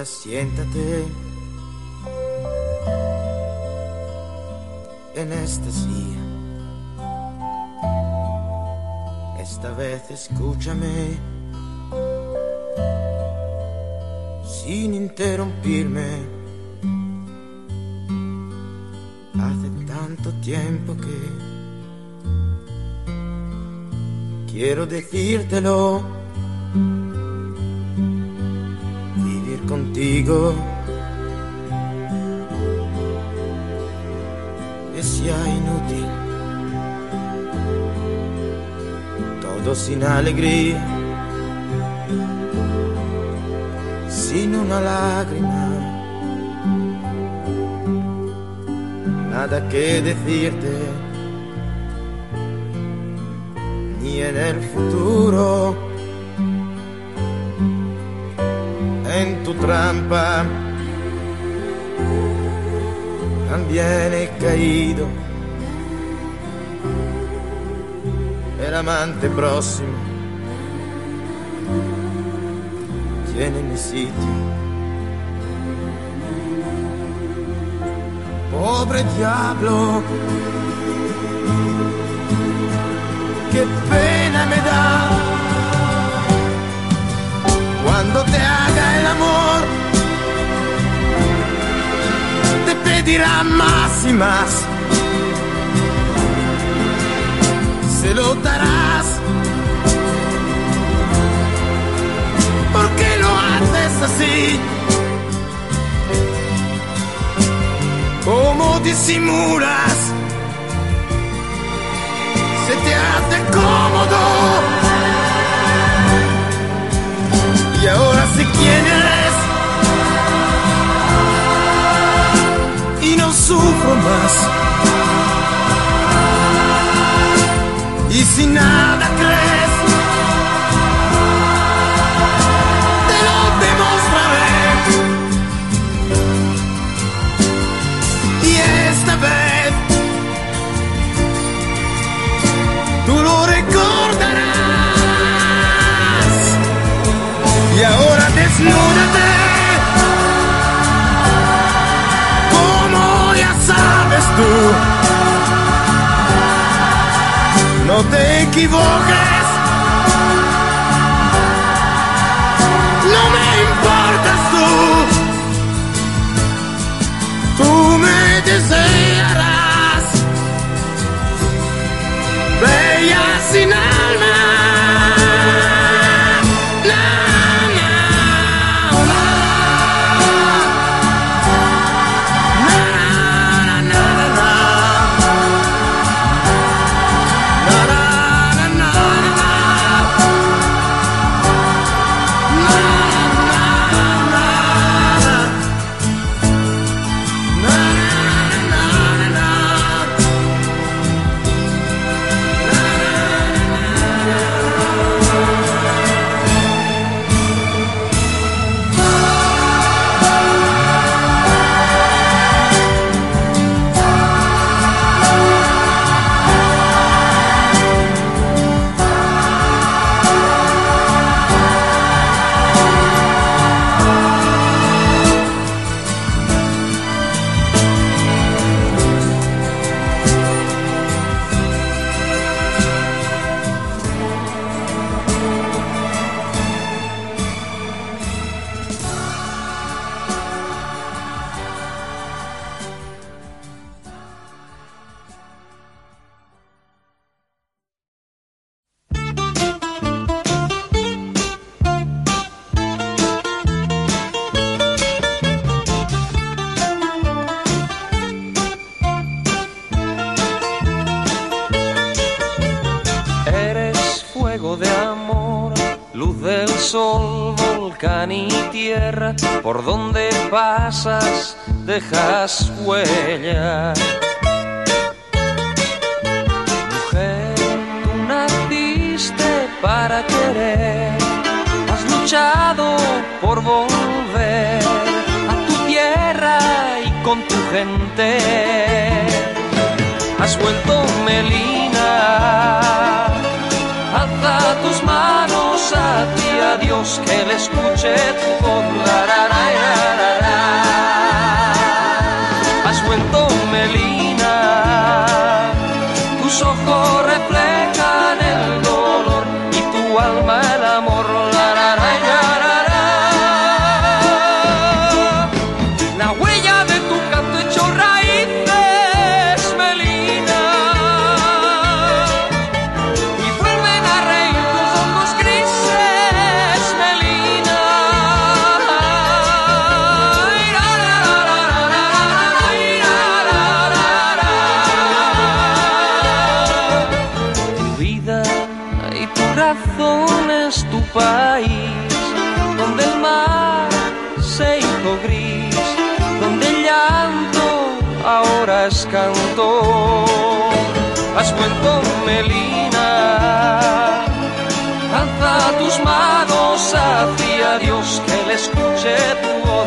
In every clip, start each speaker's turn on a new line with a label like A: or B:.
A: Ahora siéntate en esta silla. Esta vez escúchame sin interrumpirme. Hace tanto tiempo que quiero decírtelo. Contigo es ya inútil. Todo sin alegría, sin una lágrima. Nada que decirte, ni en el futuro. En tu trampa también caído. El amante próximo tiene mi sitio. Pobre diablo, qué pena me da cuando te haga el amor. Te pedirá más y más. Se lo darás. ¿Por qué lo haces así? ¿Cómo disimulas? Se te hace cómodo. Sé quién eres. Y no sufro más. Y si nada crees, desnúdate. Como ya sabes tú. No te equivoques. No me importas tú. Tú me desearás. Bella sin alma.
B: Donde pasas dejas huella. Mujer, tú naciste para querer, has luchado por volver a tu tierra y con tu gente has vuelto Melina. Alza tus manos a ti, a Dios, que le escuche tu voz. las cantó. Has vuelto melina, alza tus manos hacia Dios que le escuche tu voz.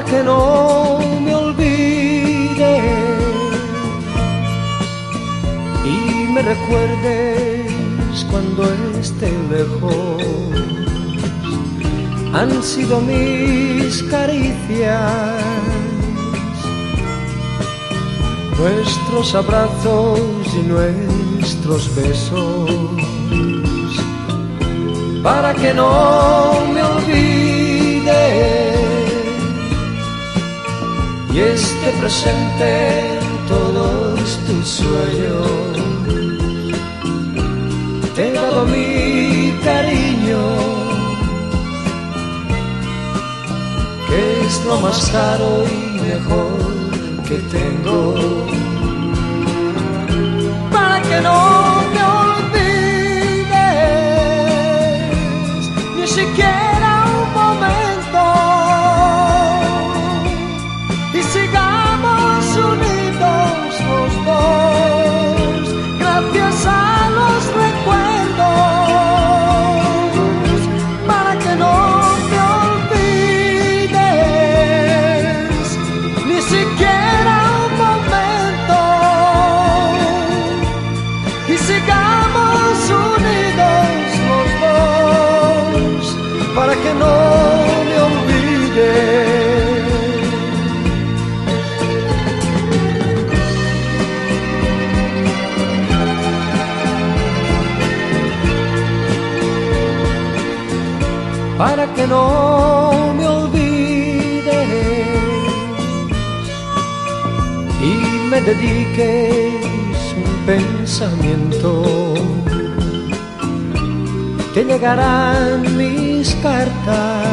B: para que no me olvides y me recuerdes cuando esté lejos. Han sido mis caricias, nuestros abrazos y nuestros besos, para que no me olvides y este presente en todos tus sueños. Te he dado mi cariño, que es lo más caro y mejor que tengo. no me olvides y me dediques un pensamiento. Te llegarán mis cartas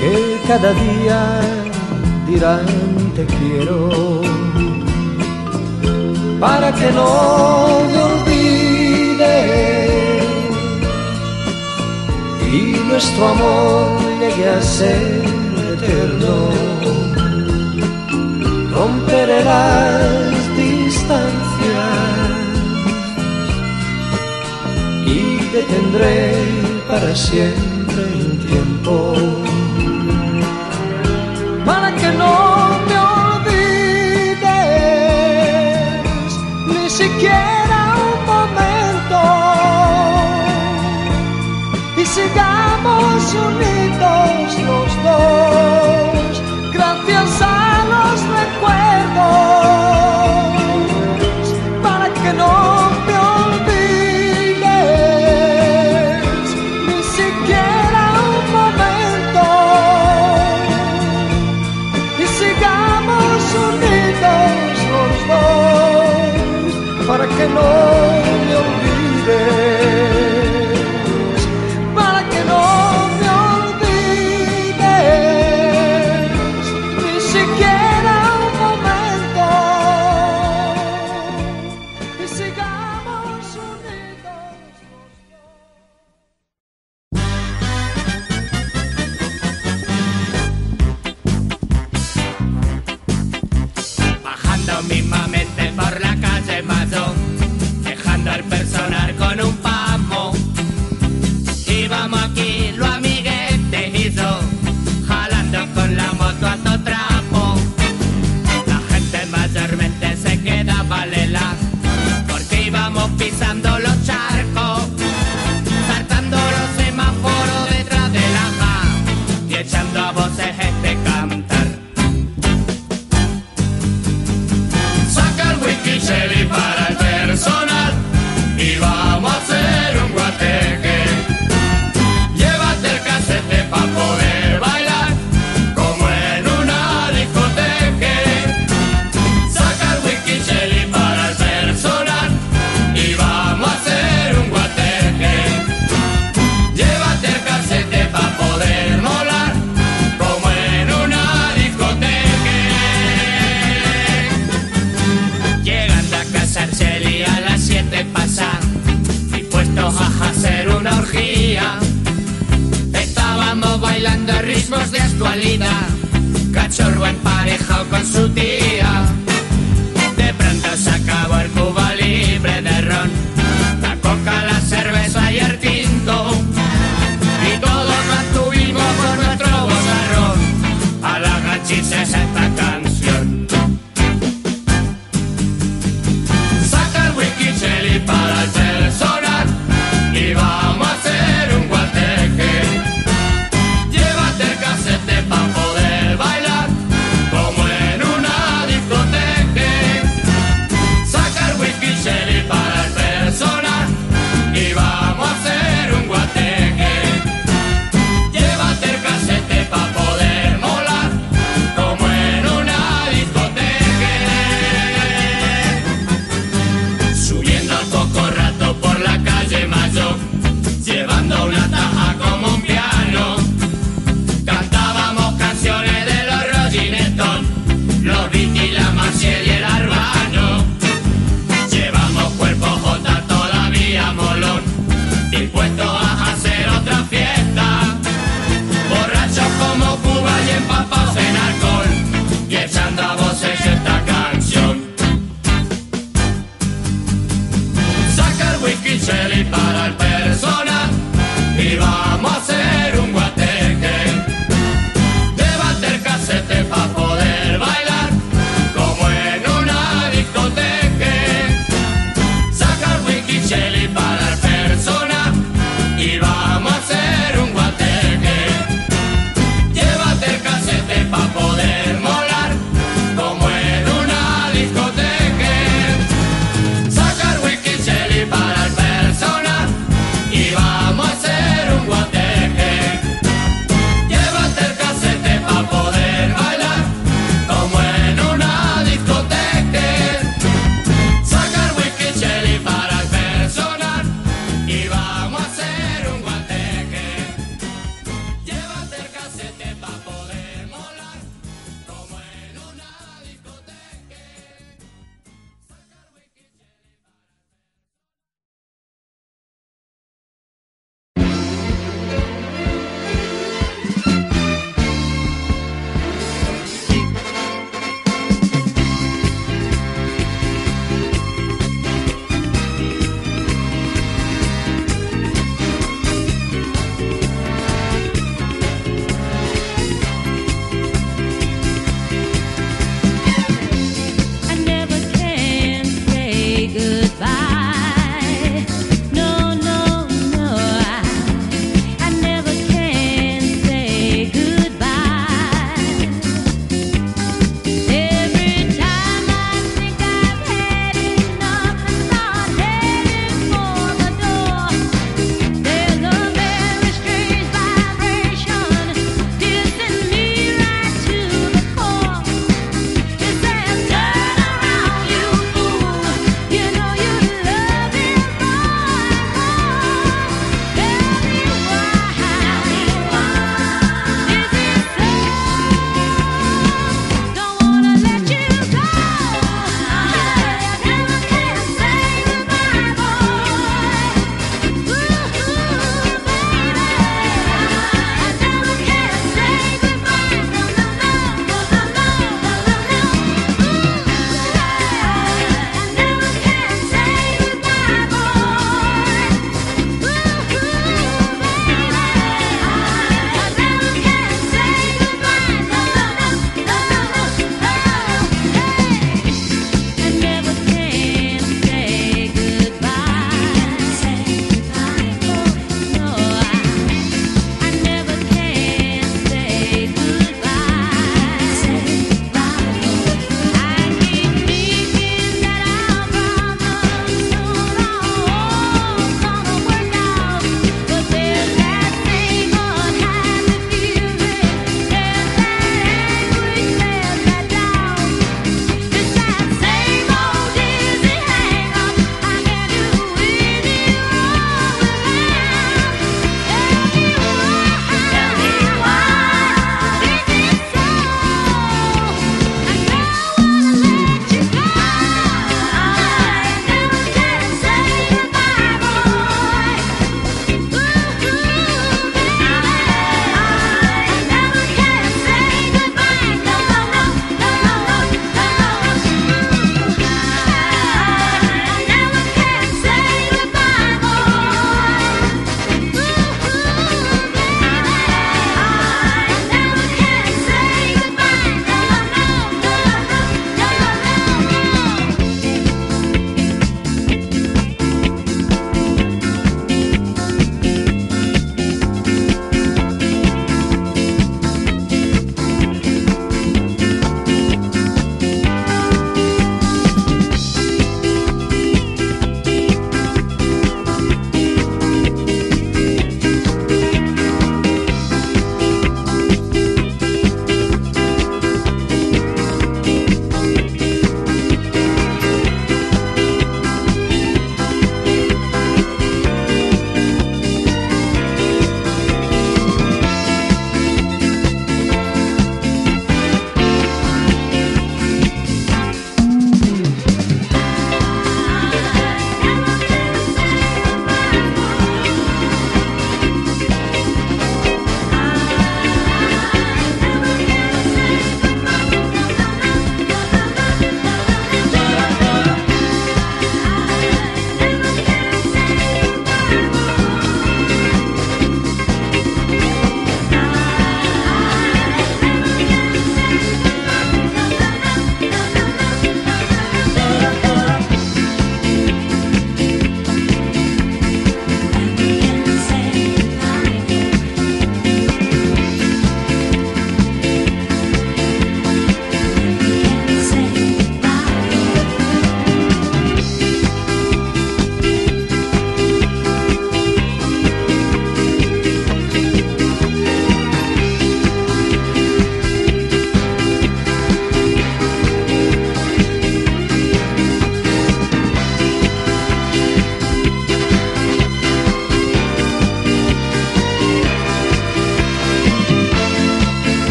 B: que cada día dirán te quiero para que no nuestro amor llegue a ser eterno. Romperé las distancias y detendré para siempre el tiempo. Para que no me olvides, ni siquiera un momento. Y siga unidos los dos, gracias a los recuerdos, para que no te olvides, ni siquiera un momento, y sigamos unidos los dos, para que no
C: A ser una orgía. Estábamos bailando ritmos de actualidad, cachorro emparejado con su
B: tío.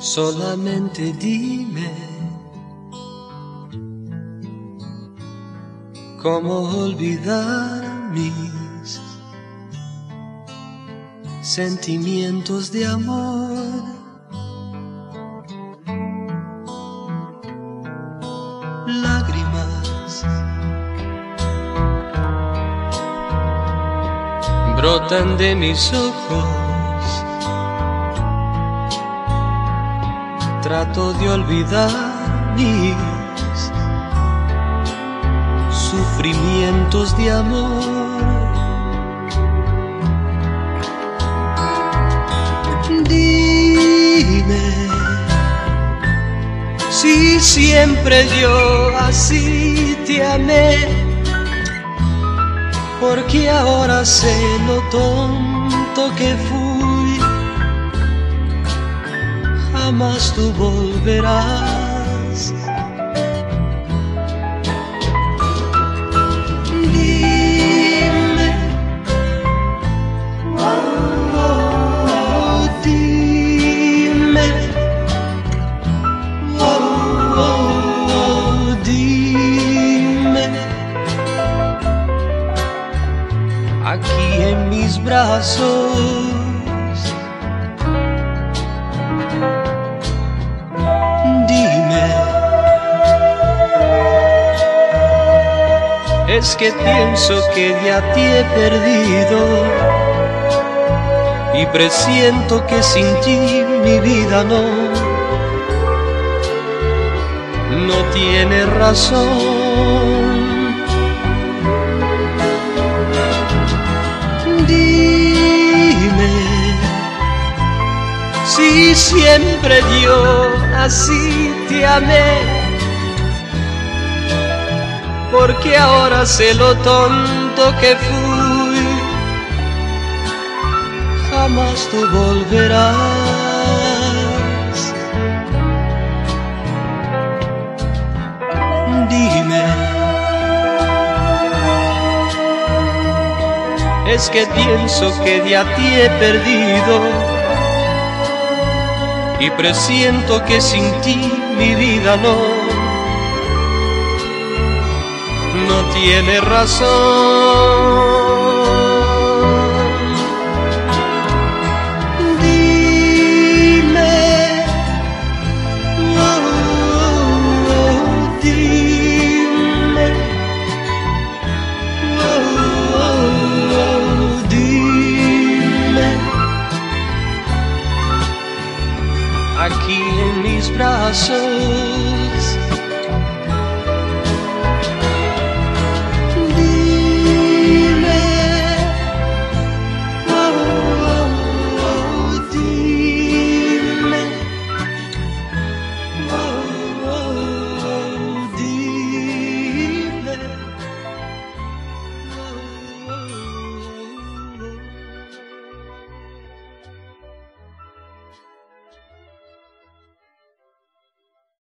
B: Solamente dime cómo olvidar mis sentimientos de amor. Brotan de mis ojos. Trato de olvidar mis sufrimientos de amor. Dime si siempre yo así te amé porque ahora sé lo tonto que fui. Jamás tú volverás. Brazos. Dime, es que pienso que ya te he perdido y presiento que sin ti mi vida no, no tiene razón. Si siempre yo así te amé, porque ahora sé lo tonto que fui, jamás tú volverás. Dime. es que pienso que ya te he perdido y presiento que sin ti mi vida no no tiene razón. Aquí en mis brazos